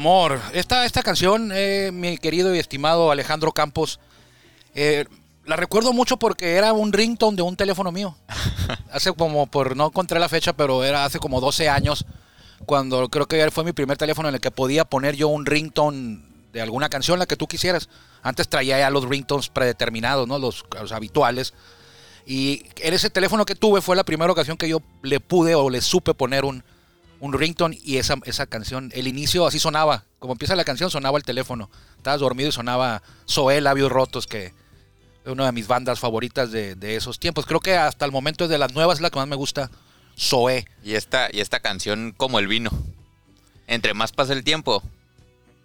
amor. Esta, esta canción, eh, mi querido y estimado Alejandro Campos, eh, la recuerdo mucho porque era un ringtone de un teléfono mío. hace como, por no encontré la fecha, pero era hace como 12 años, cuando creo que fue mi primer teléfono en el que podía poner yo un ringtone de alguna canción, la que tú quisieras. Antes traía ya los ringtones predeterminados, ¿no? Los, los habituales. Y en ese teléfono que tuve fue la primera ocasión que yo le pude o le supe poner un, un ringtone y esa, esa canción, el inicio así sonaba. Como empieza la canción, sonaba el teléfono. Estabas dormido y sonaba Zoé, Labios Rotos, que es una de mis bandas favoritas de, de esos tiempos. Creo que hasta el momento de las nuevas es la que más me gusta, Zoé. Y esta, y esta canción como el vino. Entre más pasa el tiempo,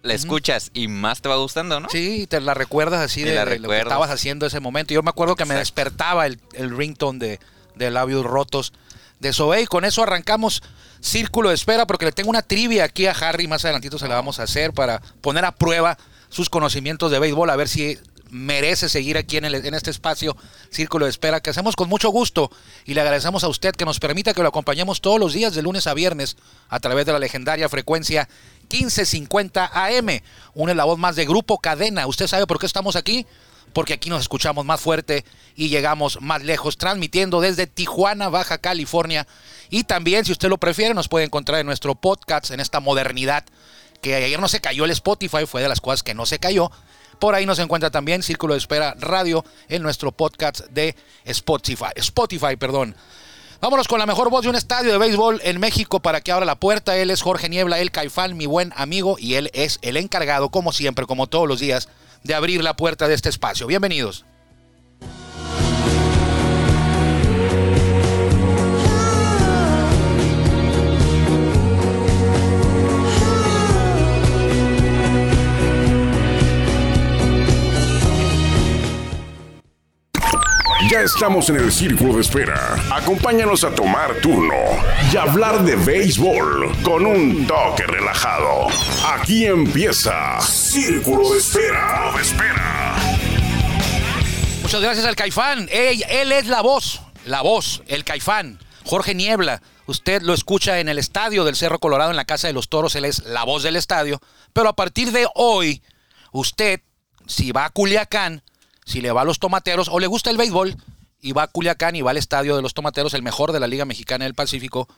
la escuchas y más te va gustando, ¿no? Sí, te la recuerdas así de, la de lo que estabas haciendo ese momento. Yo me acuerdo que me despertaba el, el ringtone de, de Labios Rotos de Zoé. Y con eso arrancamos Círculo de Espera, porque le tengo una trivia aquí a Harry. Más adelantito se la vamos a hacer para poner a prueba sus conocimientos de béisbol, a ver si merece seguir aquí en, el- este espacio Círculo de Espera, que hacemos con mucho gusto. Y le agradecemos a usted que nos permita que lo acompañemos todos los días, de lunes a viernes, a través de la legendaria frecuencia 1550 AM. Une la voz más de Grupo Cadena. ¿Usted sabe por qué estamos aquí? Porque aquí nos escuchamos más fuerte y llegamos más lejos, transmitiendo desde Tijuana, Baja California. Y también, si usted lo prefiere, nos puede encontrar en nuestro podcast, en esta modernidad, que ayer no se cayó el Spotify, fue de las cosas que no se cayó. Por ahí nos encuentra también Círculo de Espera Radio en nuestro podcast de Spotify. Spotify, perdón. Vámonos con la mejor voz de un estadio de béisbol en México para que abra la puerta. Él es Jorge Niebla, el Caifán, mi buen amigo, y él es el encargado, como siempre, como todos los días, de abrir la puerta de este espacio. Bienvenidos. Ya estamos en el círculo de espera. Acompáñanos a tomar turno y hablar de béisbol con un toque relajado. Aquí empieza Círculo de Espera. De espera. Muchas gracias al Caifán. Él, él es la voz, la voz, el Caifán. Jorge Niebla. Usted lo escucha en el estadio del Cerro Colorado, en la Casa de los Toros. Él es la voz del estadio. Pero a partir de hoy, usted, si va a Culiacán, si le va a los tomateros o le gusta el béisbol y va a Culiacán y va al estadio de los tomateros, el mejor de la Liga Mexicana del Pacífico,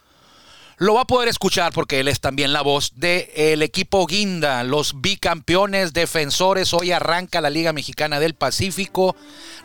lo va a poder escuchar porque él es también la voz del equipo Guinda, los bicampeones defensores. Hoy arranca la Liga Mexicana del Pacífico.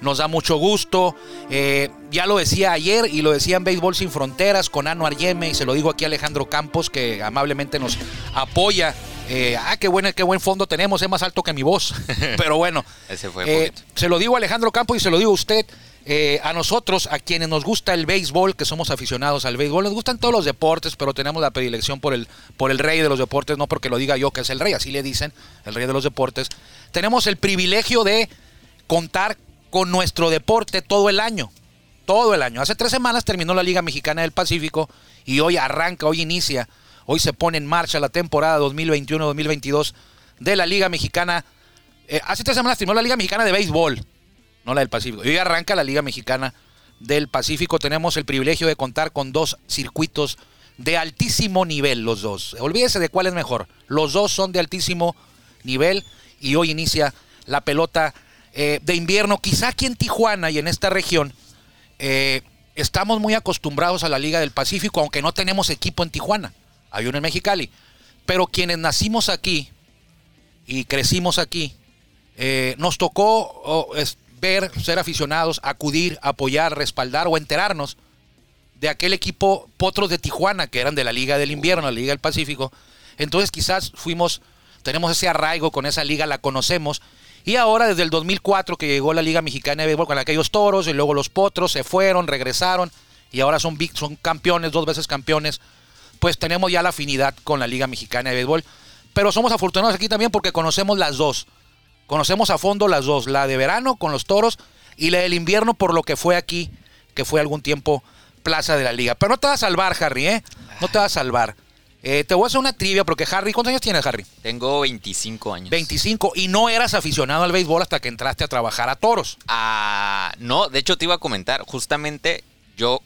Nos da mucho gusto. Eh, ya lo decía ayer y lo decía en Béisbol Sin Fronteras con Anuar Yeme y se lo digo aquí a Alejandro Campos que amablemente nos apoya. Eh, ah, qué buen, qué buen fondo tenemos, es más alto que mi voz. Pero bueno, Ese fue eh, se lo digo a Alejandro Campos y se lo digo a usted. eh, a nosotros, a quienes nos gusta el béisbol, que somos aficionados al béisbol, nos gustan todos los deportes, pero tenemos la predilección por el, por el rey de los deportes, no porque lo diga yo que es el rey, así le dicen, el rey de los deportes. Tenemos el privilegio de contar con nuestro deporte todo el año. Todo el año. Hace tres semanas terminó la Liga Mexicana del Pacífico y hoy arranca, hoy inicia, hoy se pone en marcha la temporada 2021-2022 de la Liga Mexicana. Eh, hace tres semanas terminó la Liga Mexicana de Béisbol, no la del Pacífico. Y hoy arranca la Liga Mexicana del Pacífico. Tenemos el privilegio de contar con dos circuitos de altísimo nivel, los dos. Olvídese de cuál es mejor. Los dos son de altísimo nivel y hoy inicia la pelota eh, de invierno. Quizá aquí en Tijuana y en esta región eh, estamos muy acostumbrados a la Liga del Pacífico, aunque no tenemos equipo en Tijuana. Hay uno en Mexicali. Pero quienes nacimos aquí y crecimos aquí, eh, nos tocó ver, ser aficionados, acudir, apoyar, respaldar o enterarnos de aquel equipo Potros de Tijuana, que eran de la Liga del Invierno, la Liga del Pacífico. Entonces quizás fuimos, tenemos ese arraigo con esa liga, la conocemos. Y ahora desde el 2004 que llegó la Liga Mexicana de Béisbol con aquellos toros y luego los Potros se fueron, regresaron y ahora son, son campeones, dos veces campeones, pues tenemos ya la afinidad con la Liga Mexicana de Béisbol. Pero somos afortunados aquí también porque conocemos las dos. Conocemos a fondo las dos, la de verano con los toros y la del invierno por lo que fue aquí, que fue algún tiempo plaza de la liga. Pero no te vas a salvar, Harry, ¿eh? No te vas a salvar. Eh, te voy a hacer una trivia porque Harry, ¿cuántos años tienes, Harry? Tengo 25 años. 25 y no eras aficionado al béisbol hasta que entraste a trabajar a toros. Ah, no, de hecho te iba a comentar, justamente yo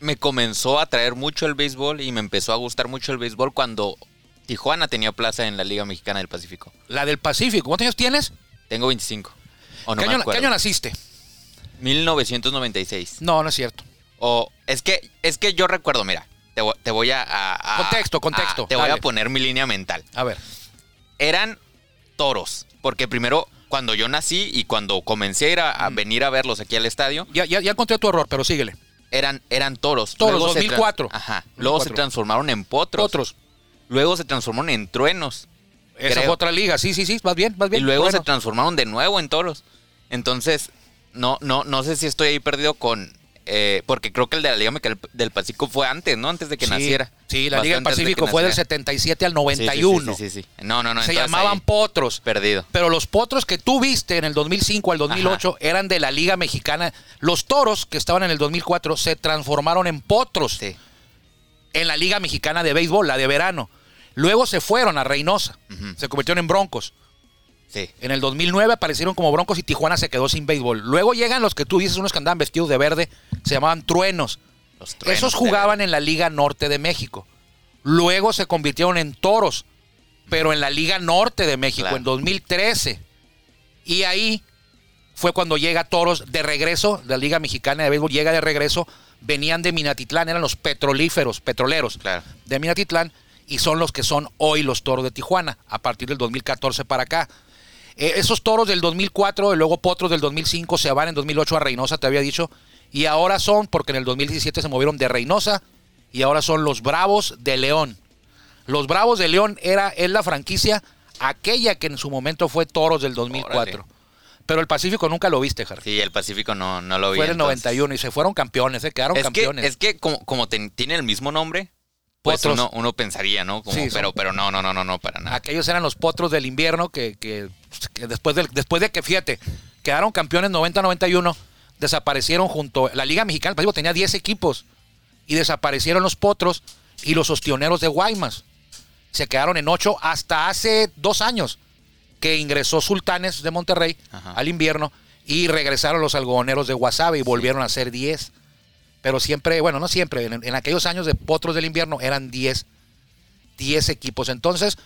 me comenzó a traer mucho el béisbol y me empezó a gustar mucho el béisbol cuando Tijuana tenía plaza en la Liga Mexicana del Pacífico. La del Pacífico. ¿Cuántos años tienes? Tengo 25. O no ¿Qué, año, qué acuerdo. año naciste? 1996. No, no es cierto. O es que es que yo recuerdo, mira, te, vo- te voy a, Contexto, contexto, a- te voy a poner mi línea mental. A ver. Eran toros, porque primero cuando yo nací y cuando comencé a, ir a- a Mm. venir a verlos aquí al estadio, Ya, ya, ya encontré tu error, pero síguele. Eran, eran toros. Toros, Luego se tran- 2004. Ajá. Luego se 2004. transformaron en potros. Otros. Luego se transformaron en truenos. Esa Creo. fue otra liga. Sí, sí, sí. Vas bien, Y bien. luego Bueno. se transformaron de nuevo en toros. Entonces, no, no, no sé si estoy ahí perdido con. Eh, porque creo que el de la Liga del Pacífico fue antes, ¿no? Antes de que Sí, naciera. Sí, la Liga del de Pacífico fue del naciera. 77 al Sí, sí, 91. Sí, sí, sí, sí. No, no, no. Se llamaban ahí, potros. Perdido. Pero los potros que tú viste en el 2005 al 2008 eran de la Liga Mexicana. Los toros que estaban en el 2004 se transformaron en potros Sí. en la Liga Mexicana de Béisbol, la de verano. Luego se fueron a Reynosa. Se convirtieron en broncos. Sí. En el 2009 aparecieron como broncos y Tijuana se quedó sin béisbol. Luego llegan los que tú dices, unos que andaban vestidos de verde, se llamaban truenos. Los truenos Esos jugaban en la Liga Norte de México. Luego se convirtieron en toros, pero en la Liga Norte de México Claro. en 2013. Y ahí fue cuando llega Toros de regreso, la Liga Mexicana de Béisbol llega de regreso, venían de Minatitlán, eran los petrolíferos, petroleros Claro. de Minatitlán y son los que son hoy los Toros de Tijuana, a partir del 2014 para acá. Eh, esos Toros del 2004 y luego Potros del 2005 se van en 2008 a Reynosa, te había dicho, y ahora son, porque en el 2017 se movieron de Reynosa, y ahora son los Bravos de León. Los Bravos de León era, es la franquicia aquella que en su momento fue Toros del 2004. Órale. Pero el Pacífico nunca lo viste, Harry. Sí, el Pacífico no, no lo vi. fue en el entonces. 91 y se fueron campeones, se quedaron Es que, campeones. es que como, como ten- tiene el mismo nombre, pues uno, uno pensaría, ¿no? Como, Sí, son- pero, pero no, no, no, no, no, para nada. Aquellos eran los potros del invierno que, que- que después, del, después de que, fíjate, quedaron campeones 90-91, desaparecieron junto. La Liga Mexicana del Pacífico tenía 10 equipos y desaparecieron los potros y los ostioneros de Guaymas. Se quedaron en 8 hasta hace dos años que ingresó Sultanes de Monterrey Ajá. al invierno y regresaron los algodoneros de Guasave y volvieron a ser 10. Pero siempre, bueno, no siempre, en, en aquellos años de potros del invierno eran 10 10 equipos. Entonces,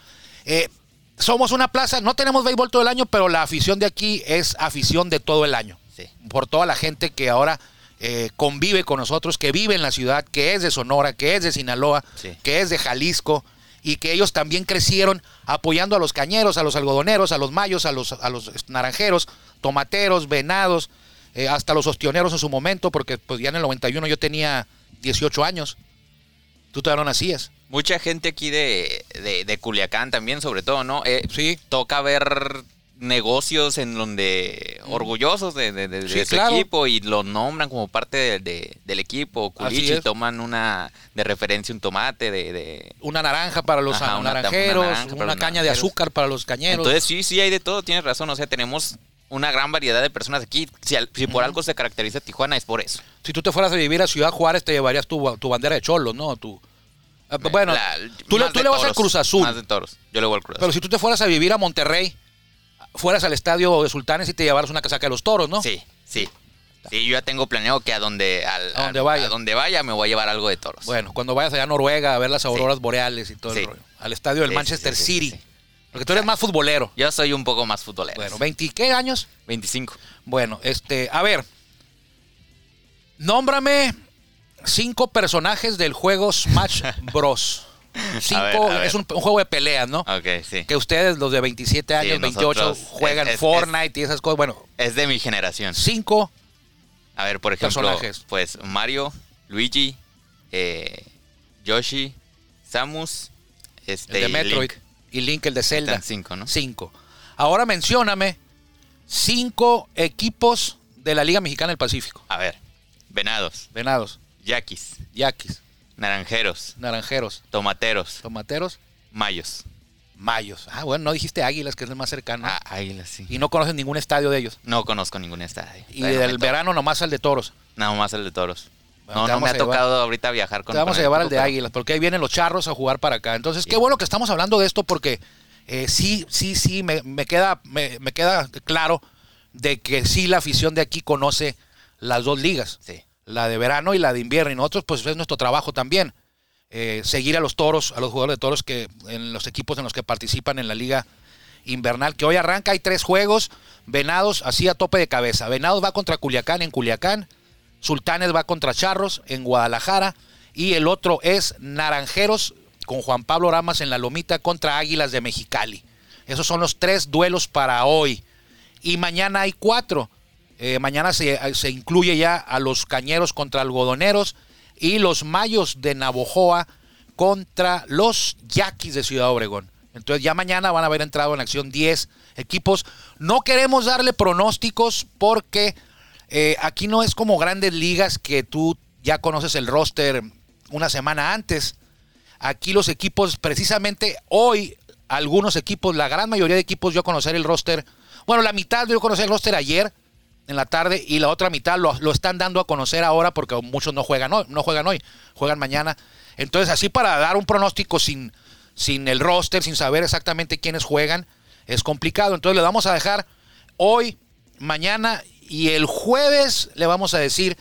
eh, somos una plaza, no tenemos béisbol todo el año, pero la afición de aquí es afición de todo el año. Sí. Por toda la gente que ahora eh, convive con nosotros, que vive en la ciudad, que es de Sonora, que es de Sinaloa, Sí. que es de Jalisco, y que ellos también crecieron apoyando a los cañeros, a los algodoneros, a los mayos, a los, a los naranjeros, tomateros, venados, eh, hasta los ostioneros en su momento, porque pues ya en el 91 yo tenía 18 años. Tú todavía no nacías. Mucha gente aquí de, de, de Culiacán también, sobre todo, ¿no? Eh, Sí. Toca ver negocios en donde orgullosos de, de- de- de Sí, su claro. equipo y lo nombran como parte de- de- del equipo. Culichi toman una de referencia un tomate de, una naranja para los Ajá, naranjeros, una naranja caña de azúcar para los cañeros. Entonces sí, sí hay de todo, tienes razón. O sea, tenemos una gran variedad de personas aquí. Si, por algo se caracteriza Tijuana es por eso. si tú te fueras a vivir a Ciudad Juárez, te llevarías tu, tu bandera de cholos, ¿no? Tu, Ah, bueno, La- tú, le, tú le vas al Cruz Azul. Más de toros. Yo le voy al Cruz Pero Azul. si tú te fueras a vivir a Monterrey, fueras al estadio de Sultanes y te llevaras una casaca de los toros, ¿no? Sí, sí. Sí, yo ya tengo planeado que a donde, al- A donde al- vaya. a donde vaya me voy a llevar algo de toros. Bueno, cuando vayas allá a Noruega a ver las auroras boreales y todo el Sí. rollo. Al estadio del Sí, Manchester City. Porque tú eres más futbolero. Yo soy un poco más futbolero. Bueno, ¿20 qué años? 25. Bueno, este, a ver. Nómbrame cinco personajes del juego Smash Bros. Cinco, A ver, a ver. es un, un juego de peleas, ¿no? Ok, sí. Que ustedes, los de 27 años, Sí, 28, nosotros, juegan es- es- Fortnite y esas cosas. Bueno, Es de mi generación. cinco. A ver, por ejemplo, Personajes. pues Mario, Luigi, eh, Yoshi, Samus, este, El de y Metroid Link. Y Link, el de Zelda. Están cinco, ¿no? Cinco. Ahora mencióname cinco equipos de la Liga Mexicana del Pacífico. A ver, Venados, Venados, Yaquis, Yaquis, Naranjeros, Naranjeros, Tomateros, Tomateros, Mayos. Mayos. Ah, bueno, no dijiste Águilas, que es el más cercano. Ah, Águilas, sí. Y no conoces ningún estadio de ellos. No conozco ningún estadio. Y del verano nomás al de Toros. Nada más el de toros. Bueno, no, no me ha llevar- tocado ahorita viajar con Te vamos a llevar al de Águilas, porque ahí vienen los charros a jugar para acá. Entonces, qué bueno que estamos hablando de esto, porque eh, sí, sí, sí, me, me queda, me, me queda claro de que sí la afición de aquí conoce las dos ligas. Sí. La de verano y la de invierno. Y nosotros, pues es nuestro trabajo también. eh, seguir a los toros, a los jugadores de toros que en los equipos en los que participan en la liga invernal, que hoy arranca, hay tres juegos, Venados así a tope de cabeza. Venados va contra Culiacán en Culiacán, Sultanes va contra Charros en Guadalajara y el otro es Naranjeros con Juan Pablo Ramas en la Lomita contra Águilas de Mexicali. Esos son los tres duelos para hoy. Y mañana hay cuatro. Eh, mañana se, se incluye ya a los Cañeros contra Algodoneros y los Mayos de Navojoa contra los Yaquis de Ciudad Obregón. Entonces ya mañana van a haber entrado en acción 10 equipos. No queremos darle pronósticos porque eh, aquí no es como grandes ligas que tú ya conoces el roster una semana antes. Aquí los equipos, precisamente hoy, algunos equipos, la gran mayoría de equipos, yo conocer el roster. Bueno, la mitad yo conocí el roster ayer en la tarde y la otra mitad lo, lo están dando a conocer ahora porque muchos no juegan hoy, no juegan hoy, juegan mañana. Entonces, así para dar un pronóstico sin, sin el roster, sin saber exactamente quiénes juegan, es complicado. Entonces le vamos a dejar hoy, mañana y el jueves le vamos a decir,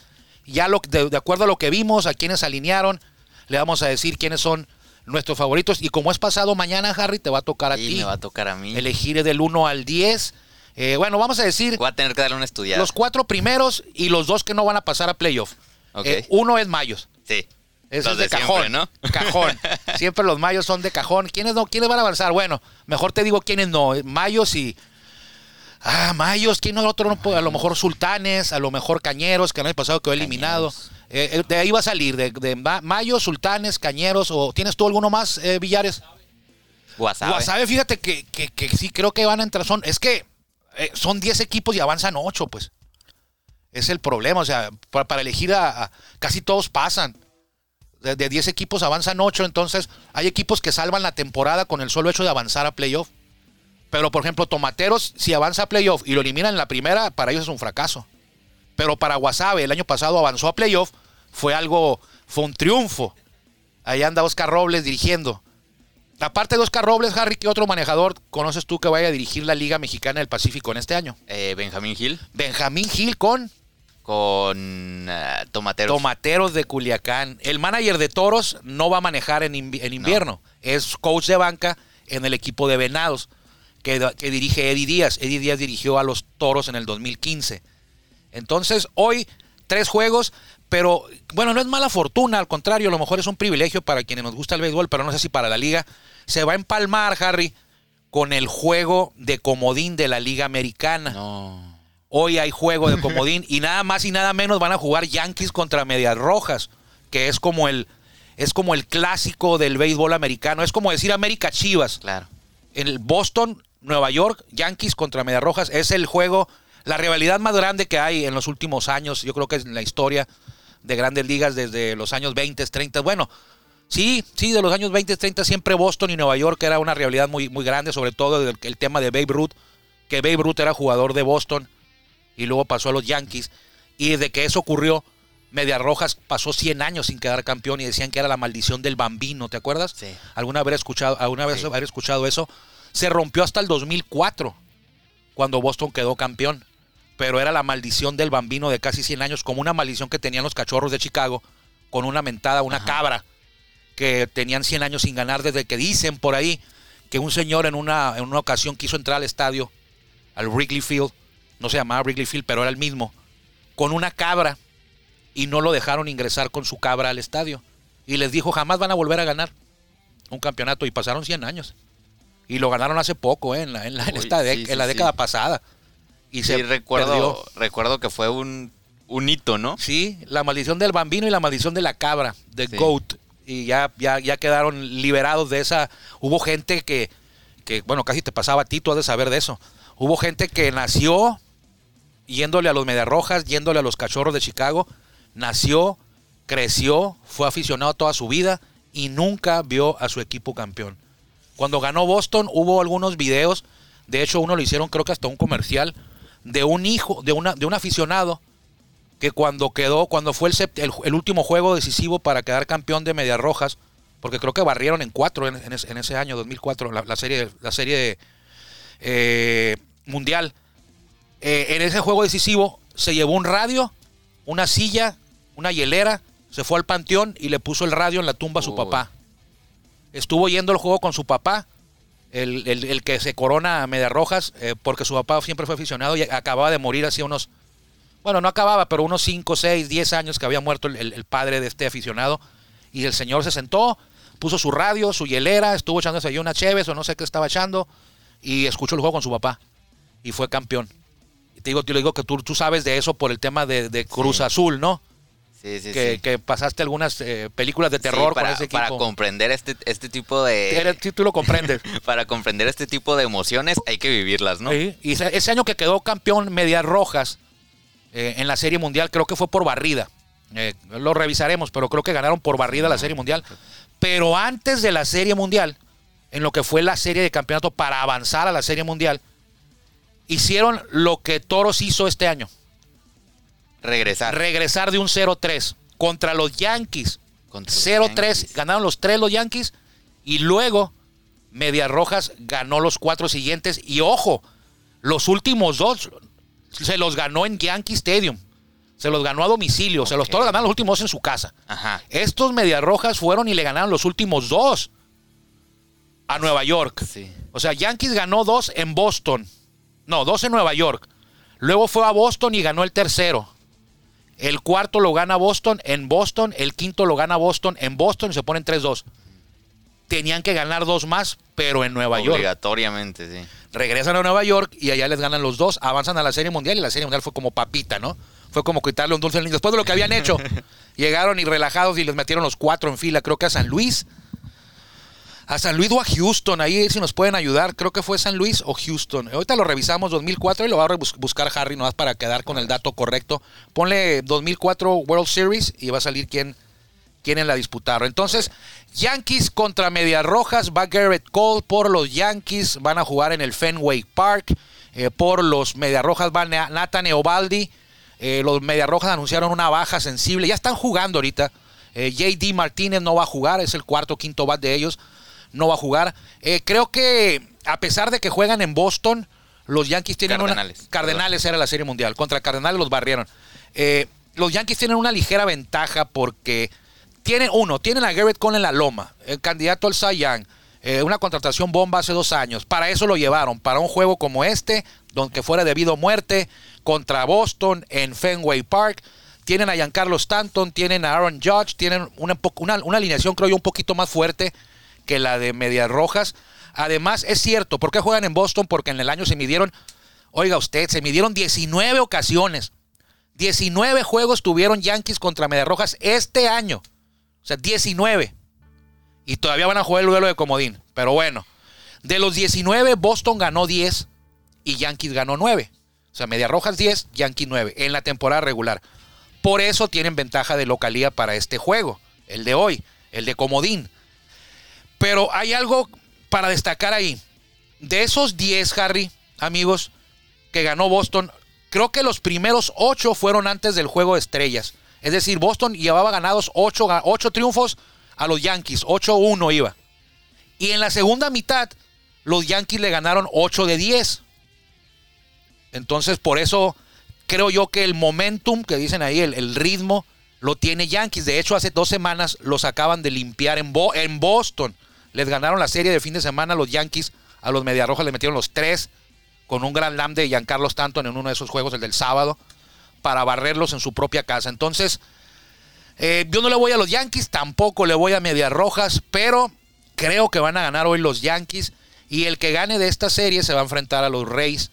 ya lo, de, de acuerdo a lo que vimos, a quienes alinearon, le vamos a decir quiénes son nuestros favoritos. Y como es pasado mañana, Harry, te va a tocar a Y ti me va a tocar a mí. elegir del 1 al 10. Eh, bueno, vamos a decir Voy a tener que darle una estudiada. los cuatro primeros y los dos que no van a pasar a playoff. Ok. Eh, uno es Mayos. Sí. Los es de, de cajón. siempre, ¿no? Cajón. Siempre los Mayos son de cajón. ¿Quiénes no? ¿Quiénes van a avanzar? Bueno, mejor te digo quiénes no. Mayos y. Ah, Mayos, ¿quién no? Otro no? A lo mejor Sultanes, a lo mejor Cañeros, que el año pasado quedó eliminado. Eh, eh, de ahí va a salir, de, de Ma- Mayos, Sultanes, Cañeros, o ¿tienes tú alguno más, eh, Villares? Guasave. Guasave, fíjate que, que- que sí creo que van a entrar. Son, es que eh, son 10 equipos y avanzan 8, pues. Es el problema. O sea, para, para elegir a, a- Casi todos pasan. De, de 10 equipos avanzan 8. Entonces, hay equipos que salvan la temporada con el solo hecho de avanzar a playoff. Pero, por ejemplo, Tomateros, si avanza a playoff y lo eliminan en la primera, para ellos es un fracaso. Pero para Guasave, el año pasado avanzó a playoff, fue algo, fue un triunfo. Ahí anda Oscar Robles dirigiendo. Aparte de Oscar Robles, Harry, ¿qué otro manejador conoces tú que vaya a dirigir la Liga Mexicana del Pacífico en este año? Eh, Benjamín Gil Benjamín Gil con con eh, Tomateros. Tomateros de Culiacán. El manager de Toros no va a manejar en, en invierno. Es coach de banca en el equipo de Venados, que, que dirige Eddie Díaz. Eddie Díaz dirigió a los Toros en el 2015. Entonces, hoy, tres juegos, pero bueno, no es mala fortuna, al contrario, a lo mejor es un privilegio para quienes nos gusta el béisbol, pero no sé si para la liga. Se va a empalmar, Harry, con el juego de comodín de la Liga Americana. No. Hoy hay juego de comodín y nada más y nada menos van a jugar Yankees contra Medias Rojas, que es como el es como el clásico del béisbol americano, es como decir América Chivas. Claro. En el Boston, Nueva York, Yankees contra Medias Rojas es el juego, la rivalidad más grande que hay en los últimos años, yo creo que es en la historia de Grandes Ligas desde los años 20, 30, bueno, Sí, sí, de los años 20, 30 siempre Boston y Nueva York era una rivalidad muy, muy grande, sobre todo el, el tema de Babe Ruth, que Babe Ruth era jugador de Boston y luego pasó a los Yankees. Y desde que eso ocurrió, Medias Rojas pasó 100 años sin quedar campeón y decían que era la maldición del bambino, ¿te acuerdas? Sí. ¿Alguna vez, escuchado, alguna vez Sí. haber escuchado eso? Se rompió hasta el 2004, cuando Boston quedó campeón. Pero era la maldición del bambino de casi 100 años, como una maldición que tenían los cachorros de Chicago, con una mentada, una Ajá. cabra, que tenían 100 años sin ganar desde que dicen por ahí que un señor en una, en una ocasión quiso entrar al estadio, al Wrigley Field, no se llamaba Wrigley Field, pero era el mismo, con una cabra y no lo dejaron ingresar con su cabra al estadio. Y les dijo, jamás van a volver a ganar un campeonato. Y pasaron 100 años. Y lo ganaron hace poco, ¿eh? en, la, en, la, en Uy, esta dec- sí, sí, en la sí. década pasada. Y se recuerdo, perdió. recuerdo que fue un, un hito, ¿no? Sí, la maldición del bambino y la maldición de la cabra, de. Goat. Y ya, ya, ya quedaron liberados de esa. Hubo gente que, que, bueno, casi te pasaba a ti, tú has de saber de eso. Hubo gente que nació yéndole a los Mediarrojas, yéndole a los Cachorros de Chicago. Nació, creció, fue aficionado toda su vida y nunca vio a su equipo campeón. Cuando ganó Boston hubo algunos videos, de hecho uno lo hicieron creo que hasta un comercial, de un hijo, de, una, de un aficionado que cuando quedó, cuando fue el, el, el último juego decisivo para quedar campeón de Medias Rojas, porque creo que barrieron en cuatro en, en ese, en ese año, 2004, la, la serie, la serie eh, mundial. Eh, en ese juego decisivo se llevó un radio, una silla, una hielera, se fue al panteón y le puso el radio en la tumba a su Uy. papá. Estuvo yendo el juego con su papá, el, el- el que se corona a Medias Rojas, eh, porque su papá siempre fue aficionado y acababa de morir hacía unos, bueno, no acababa, pero unos 5, 6, 10 años que había muerto el, el- padre de este aficionado. Y el señor se sentó, puso su radio, su hielera, estuvo echándose ahí una cheves o no sé qué estaba echando, y escuchó el juego con su papá. Y fue campeón. Y te digo, te digo que tú, tú sabes de eso por el tema de, de Cruz Sí. Azul, ¿no? Sí, sí, que, sí. que pasaste algunas eh, películas de terror para, con ese para equipo. comprender este, este tipo de... Sí, tú lo comprendes. Para comprender este tipo de emociones hay que vivirlas, ¿no? Sí, Y ese, ese año que quedó campeón Medias Rojas eh, en la Serie Mundial, creo que fue por barrida. Eh, lo revisaremos, pero creo que ganaron por barrida la Serie Mundial. Pero antes de la Serie Mundial, en lo que fue la serie de campeonato para avanzar a la Serie Mundial, hicieron lo que Toros hizo este año. Regresar. Regresar de un 0-3 contra los Yankees. Contra los 0-3, Yankees. ganaron los tres los Yankees y luego Medias Rojas ganó los cuatro siguientes y ojo, los últimos dos se los ganó en Yankee Stadium. Se los ganó a domicilio, se los todos ganaron los últimos dos en su casa. Ajá. Estos Medias Rojas fueron y le ganaron los últimos dos a Nueva York. Sí. O sea, Yankees ganó dos en Boston. No, dos en Nueva York. Luego fue a Boston y ganó el tercero. El cuarto lo gana Boston en Boston. El quinto lo gana Boston en Boston y se ponen 3-2. Tenían que ganar dos más, pero en Nueva York. Obligatoriamente, sí. Regresan a Nueva York y allá les ganan los dos. Avanzan a la Serie Mundial y la Serie Mundial fue como papita, ¿no? Fue como quitarle un dulce al niño. Después de lo que habían hecho, llegaron y relajados y les metieron los cuatro en fila. Creo que a San Luis. A San Luis o a Houston, ahí si nos pueden ayudar, creo que fue San Luis o Houston. Ahorita lo revisamos 2004 y lo va a buscar Harry nomás para quedar con el dato correcto. Ponle 2004 World Series y va a salir quién, quieren la disputaron. Entonces, Yankees contra Medias Rojas, va Garrett Cole por los Yankees, van a jugar en el Fenway Park. Eh, por los Medias Rojas va Na- Nathan Eovaldi. Eh, los Medias Rojas anunciaron una baja sensible, ya están jugando ahorita. Eh, JD Martínez no va a jugar, es el cuarto quinto bat de ellos, no va a jugar. Eh, creo que a pesar de que juegan en Boston, los Yankees tienen Cardenales, una... Cardenales era la Serie Mundial, contra Cardenales los barrieron. Eh, los Yankees tienen una ligera ventaja porque tienen, uno, tienen a Garrett Cole en la loma, el candidato al Cy Young, eh, una contratación bomba hace dos años. Para eso lo llevaron, para un juego como este, donde fuera debido a muerte, contra Boston en Fenway Park. Tienen a Giancarlo Stanton, tienen a Aaron Judge, tienen una, una, una alineación, creo yo, un poquito más fuerte que la de Medias Rojas. Además, es cierto, ¿por qué juegan en Boston? Porque en el año se midieron, oiga usted, se midieron 19 ocasiones. 19 juegos tuvieron Yankees contra Medias Rojas este año. O sea, 19. Y todavía van a jugar el duelo de comodín. Pero bueno, de los 19, Boston ganó 10 y Yankees ganó 9. O sea, Medias Rojas 10, Yankees 9 en la temporada regular. Por eso tienen ventaja de localía para este juego, el de hoy, el de comodín. Pero hay algo para destacar ahí. De esos 10, Harry, amigos, que ganó Boston, creo que los primeros 8 fueron antes del juego de estrellas. Es decir, Boston llevaba ganados 8, triunfos a los Yankees, 8-1 iba. Y en la segunda mitad, los Yankees le ganaron 8 de 10. Entonces, por eso creo yo que el momentum que dicen ahí, el, el ritmo, lo tiene Yankees. De hecho, hace dos semanas los acaban de limpiar en, Bo- en Boston. Les ganaron la serie de fin de semana los Yankees. A los Mediarrojas le metieron los tres con un gran lam de Giancarlo Stanton en uno de esos juegos, el del sábado, para barrerlos en su propia casa. Entonces, eh, yo no le voy a los Yankees, tampoco le voy a Medias Rojas, pero creo que van a ganar hoy los Yankees. Y el que gane de esta serie se va a enfrentar a los Rays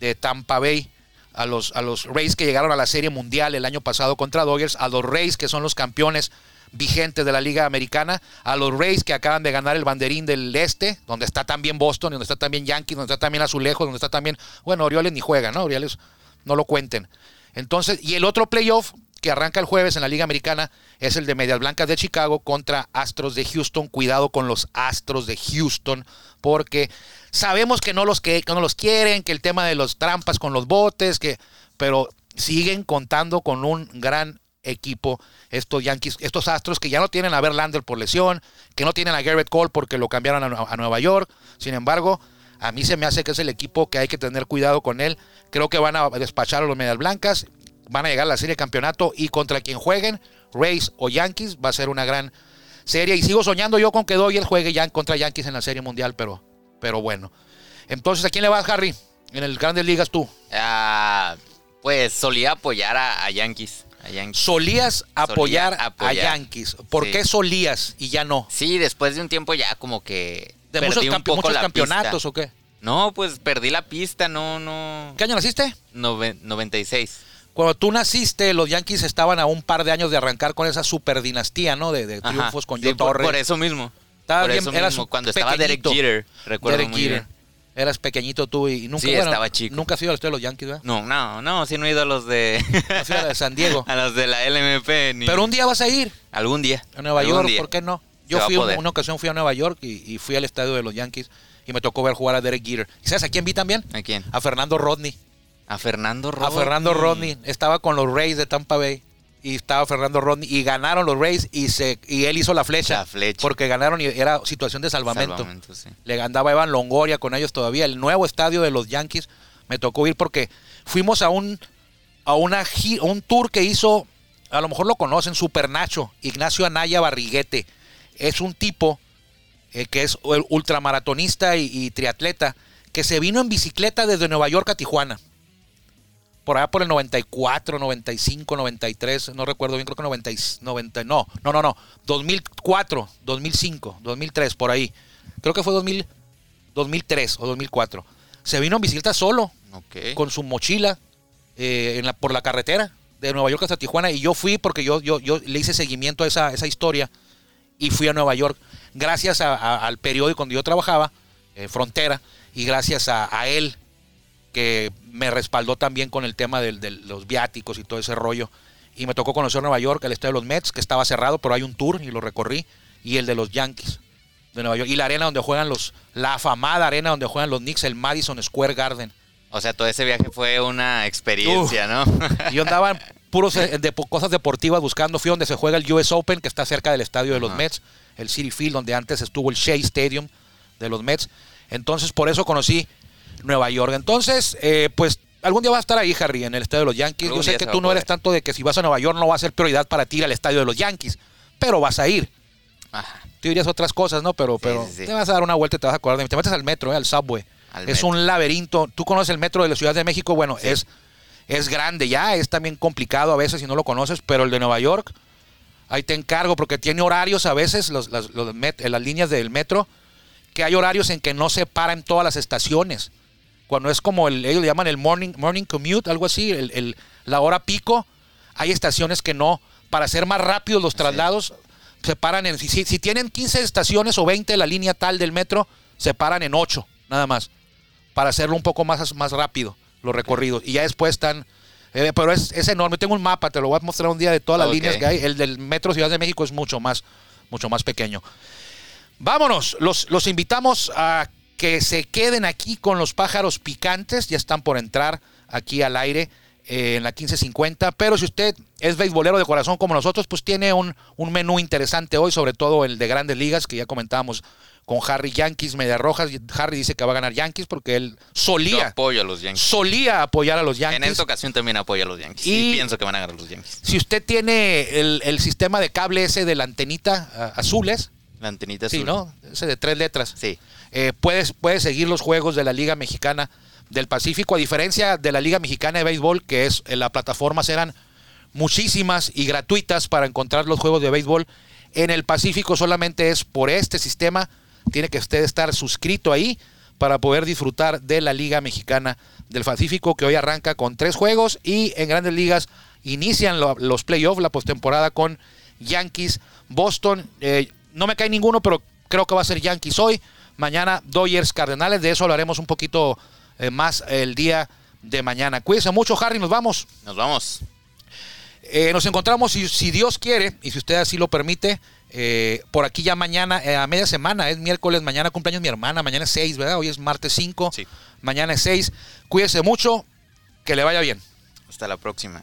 de Tampa Bay, a los, a los Rays que llegaron a la Serie Mundial el año pasado contra Dodgers, a los Rays que son los campeones vigentes de la Liga Americana, a los Rays que acaban de ganar el banderín del Este, donde está también Boston, donde está también Yankees, donde está también Azulejos, donde está también, bueno, Orioles ni juega, ¿no? Orioles no lo cuenten. Entonces, y el otro playoff que arranca el jueves en la Liga Americana es el de Medias Blancas de Chicago contra Astros de Houston. Cuidado con los Astros de Houston, porque sabemos que no los, que, que no los quieren, que el tema de los trampas con los botes, que, pero siguen contando con un gran equipo estos Yankees, estos Astros que ya no tienen a Verlander por lesión, que no tienen a Garrett Cole porque lo cambiaron a, a Nueva York. Sin embargo, a mí se me hace que es el equipo que hay que tener cuidado con él. Creo que van a despachar a los Medias Blancas, van a llegar a la serie de campeonato y contra quien jueguen, Rays o Yankees, va a ser una gran serie. Y sigo soñando yo con que Doyle juegue ya contra Yankees en la serie mundial, pero, pero bueno. Entonces, ¿a quién le vas, Harry? En el Grandes Ligas tú. Ah, pues solía apoyar a, a Yankees. A Yankees. Solías apoyar, apoyar. a Yankees. ¿Por Sí. qué solías y ya no? Sí, después de un tiempo ya como que ¿De perdí muchos, un campe- poco muchos la campeonatos pista. o qué? No, pues perdí la pista, no, no. ¿Qué año naciste? Nove- 96. Cuando tú naciste, los Yankees estaban a un par de años de arrancar con esa super dinastía, ¿no? De, de Ajá. triunfos con Sí, Joe por, Torre. por eso mismo. Estaba por bien- eso mismo. Cuando estaba Derek pequeñito. Jeter, recuerdo Derek muy Jeter. bien. Eras pequeñito tú y nunca Sí, estaba chico. Nunca has ido al estadio de los Yankees, ¿verdad? No, no, no, sí no he ido a los de... A de San Diego. a los de la LMP. Ni... Pero un día vas a ir Algún día. a Nueva algún York, día. ¿por qué no? Yo a fui un- una ocasión fui a Nueva York y, y fui al estadio de los Yankees y me tocó ver jugar a Derek Jeter. ¿Y sabes a quién vi también? ¿A quién? A Fernando Rodney. A Fernando Rodney. A Fernando Rodney. Estaba con los Rays de Tampa Bay. Y estaba Fernando Rodney. Y ganaron los Rays. Y se y él hizo la flecha. La flecha. Porque ganaron y era situación de salvamento. Salvamento, sí. Le andaba Evan Longoria con ellos todavía. El nuevo estadio de los Yankees. Me tocó ir porque fuimos a un a una a un tour que hizo, a lo mejor lo conocen, Super Nacho, Ignacio Anaya Barriguete. Es un tipo eh, que es ultramaratonista y, y triatleta que se vino en bicicleta desde Nueva York a Tijuana. Por allá por el 94, 95, 93, no recuerdo bien, creo que 90, y- 90 no, no, no, no, 2004, 2005, 2003, por ahí. Creo que fue 2000, 2003 o 2004. Se vino en bicicleta solo, con su mochila eh, en la, por la carretera de Nueva York hasta Tijuana y yo fui porque yo, yo, yo le hice seguimiento a esa, esa historia y fui a Nueva York gracias a- a- al periódico donde yo trabajaba, eh, Frontera, y gracias a, a él que me respaldó también con el tema de, los viáticos y todo ese rollo. Y me tocó conocer Nueva York, el estadio de los Mets, que estaba cerrado, pero hay un tour y lo recorrí, y el de los Yankees de Nueva York, y la arena donde juegan los, la afamada arena donde juegan los Knicks, el Madison Square Garden. O sea, todo ese viaje fue una experiencia, ¿no? Yo andaba en puros eh, de, cosas deportivas buscando. Fui donde se juega el US Open, que está cerca del estadio de los. Mets, el City Field, donde antes estuvo el Shea Stadium de los Mets. Entonces, por eso conocí Nueva York. Entonces, eh, pues algún día vas a estar ahí, Harry, en el estadio de los Yankees. Algún Yo sé que tú no eres tanto de que si vas a Nueva York no va a ser prioridad para ti ir al estadio de los Yankees, pero vas a ir. Ajá. Tú dirías otras cosas, ¿no? Pero, pero sí, sí. te vas a dar una vuelta y te vas a acordar de mí. Te metes al metro, eh, al subway. Al es metro. un laberinto. Tú conoces el metro de la Ciudad de México. Bueno, es, es grande ya, es también complicado a veces si no lo conoces, pero el de Nueva York, ahí te encargo porque tiene horarios a veces, los, las, los met- las líneas del metro, que hay horarios en que no se paran todas las estaciones. Cuando es como el, ellos le llaman el morning, morning commute, algo así, el, el- la hora pico, hay estaciones que no, para hacer más rápidos los traslados, se paran en, si, si- tienen 15 estaciones o 20 la línea tal del metro, se paran en 8, nada más, para hacerlo un poco más, más rápido, los recorridos. Y ya después están, eh, pero es, es enorme, tengo un mapa, te lo voy a mostrar un día de todas las líneas que hay, el del metro Ciudad de México es mucho más, mucho más pequeño. Vámonos, los, los invitamos a que se queden aquí con los pájaros picantes, ya están por entrar aquí al aire eh, en la 1550, pero si usted es beisbolero de corazón como nosotros, pues tiene un, un menú interesante hoy, sobre todo el de grandes ligas, que ya comentábamos con Harry Yankees, Media Rojas, Harry dice que va a ganar Yankees porque él solía, apoyo a los Yankees. solía apoyar a los En Yankees. esta ocasión también apoyo a los Yankees. Y- Y, pienso que van a ganar los Yankees. Si usted tiene el, el sistema de cable ese de la antenita azules, La antenita sí, azul. ¿no? Ese de tres letras. Sí. Eh, puedes, puedes seguir los juegos de la Liga Mexicana del Pacífico, a diferencia de la Liga Mexicana de Béisbol, que es la plataforma eran muchísimas y gratuitas para encontrar los juegos de béisbol. En el Pacífico solamente es por este sistema, tiene que usted estar suscrito ahí para poder disfrutar de la Liga Mexicana del Pacífico, que hoy arranca con tres juegos y en grandes ligas inician lo- los playoffs, la postemporada con Yankees, Boston. eh, no me cae ninguno, pero creo que va a ser Yankees hoy. Mañana Dodgers Cardenales, de eso hablaremos un poquito eh, más el día de mañana. Cuídense mucho, Harry, nos vamos. Nos vamos. Eh, nos encontramos, si, si Dios quiere, y si usted así lo permite, eh, por aquí ya mañana, a media semana, es miércoles, mañana cumpleaños mi hermana, mañana es 6, ¿verdad? Hoy es martes 5, Sí. mañana es 6. Cuídese mucho, que le vaya bien. Hasta la próxima.